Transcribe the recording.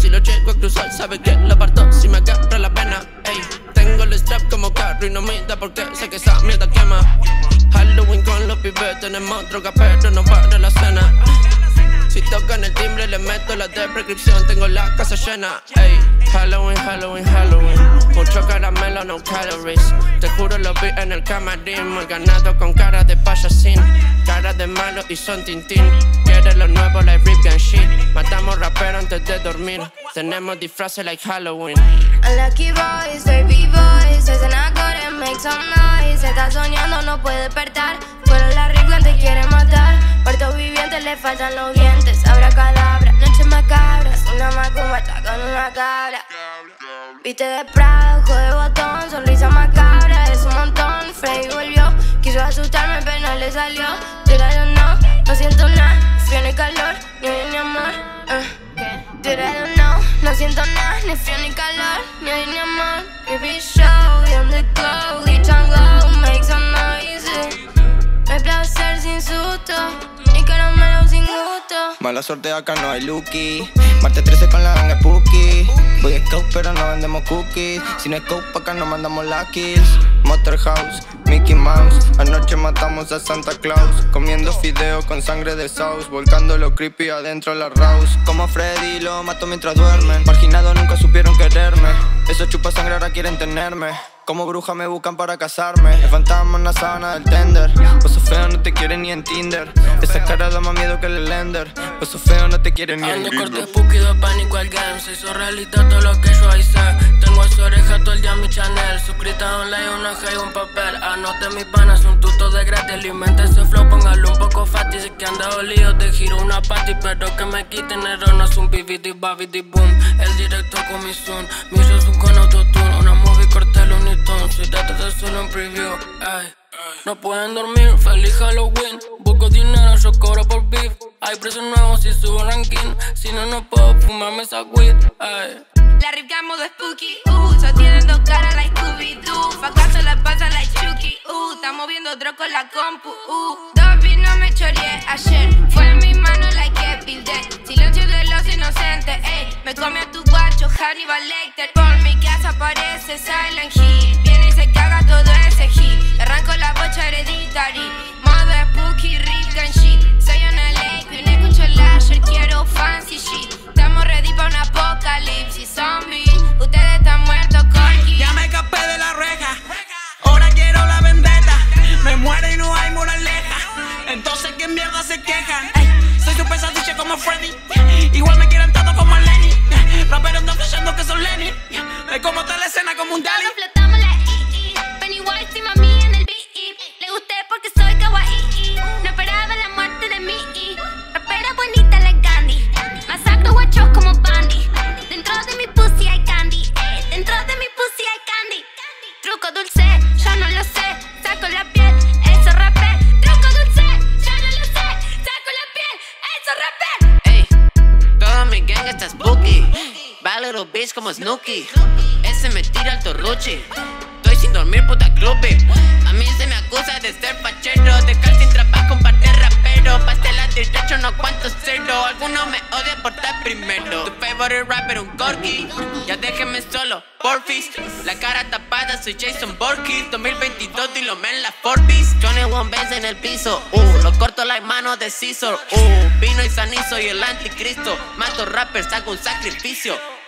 Si lo llego a cruzar, sabe que lo parto si me agarra la pena, ey. Tengo el strap como carro y no me da porque sé que esa mierda quema. Halloween con los pibes, tenemos droga, pero no para la cena. Si tocan el timbre, le meto la de prescripción, tengo la casa llena. Ey, Halloween, Halloween, Halloween. Mucho caramelo, no calories. Te juro, lo vi en el camarín. Muy ganado con cara de payasín. Cara de malo y son tintín. Quiere lo nuevo, like Rip and shit. Matamos rapero antes de dormir. Tenemos disfraces like Halloween. Lucky boys, baby boys. Se and make some noise. Está soñando, no puede despertar. Pero la regla te quiere matar. Puerto viviente le faltan los dientes. Abra cadabra, noche macabra. Una macumba con una cabra. Viste de Prado, ojo de botón, sonrisa macabra, es un montón. Freddy volvió, quiso asustarme, pero no le salió. Yo no, no siento nada, frío ni calor, ni ni amor. Uh. No, no siento nada, ni frío ni calor, ni ni amor. Baby show, on the glow, Mala suerte acá no hay Lucky. Martes 13 con la ganga Spooky. Voy a scope pero no vendemos cookies. Sin scope acá no mandamos la kills. Motorhouse, Mickey Mouse. Anoche matamos a Santa Claus. Comiendo fideo con sangre de sauce. Volcando lo creepy adentro la Rouse. Como Freddy lo mato mientras duermen. Marginados nunca supieron quererme. Esos chupas sangre ahora quieren tenerme. Como bruja me buscan para casarme. El fantasma en la sábana del tender. Pues feo no te quiere ni en Tinder. Esa cara da más miedo que el Lender. Pues feo no te quiere ni en Ando corte spooky, de pánico al game. Se hizo realidad todo lo que yo hice. Tengo a su oreja todo el día mi channel. Suscrita online, una G y un papel. Anote mis panas, un tuto de gratis. Alimenta ese flow, póngalo un poco fácil. Si que anda olido, te giro una party. Pero que me quiten el no es un bibidi babidi boom. El directo con mi son. Mi son con autotune. Solo. No pueden dormir, feliz Halloween. Busco dinero, yo cobro por beef. Hay precios nuevos si subo ranking. Si no, no puedo fumarme esa weed. Ay. La rip modo spooky, uh, so tienen dos caras like Scooby-Doo. Facaso la pasa like Chucky, uh, estamos viendo otro con la compu, uh. Dobby no me choreé ayer, fue mi little bitch como Snooki. Ese me tira el torruchi. Estoy sin dormir, puta clube. A mí se me acusa de ser fachero, de sin trabajo, de rapero. Pastela derecho, no cuánto cero. Algunos me odian por estar primero. Tu favorite rapper, un corgi. Ya déjeme solo, porfis. La cara tapada, soy Jason Borges. 2022, dilo en la Forbes. Johnny One Benz en el piso. Uh, lo corto la mano de Scissor. Uh, vino y sanizo y el anticristo. Mato rappers, hago un sacrificio.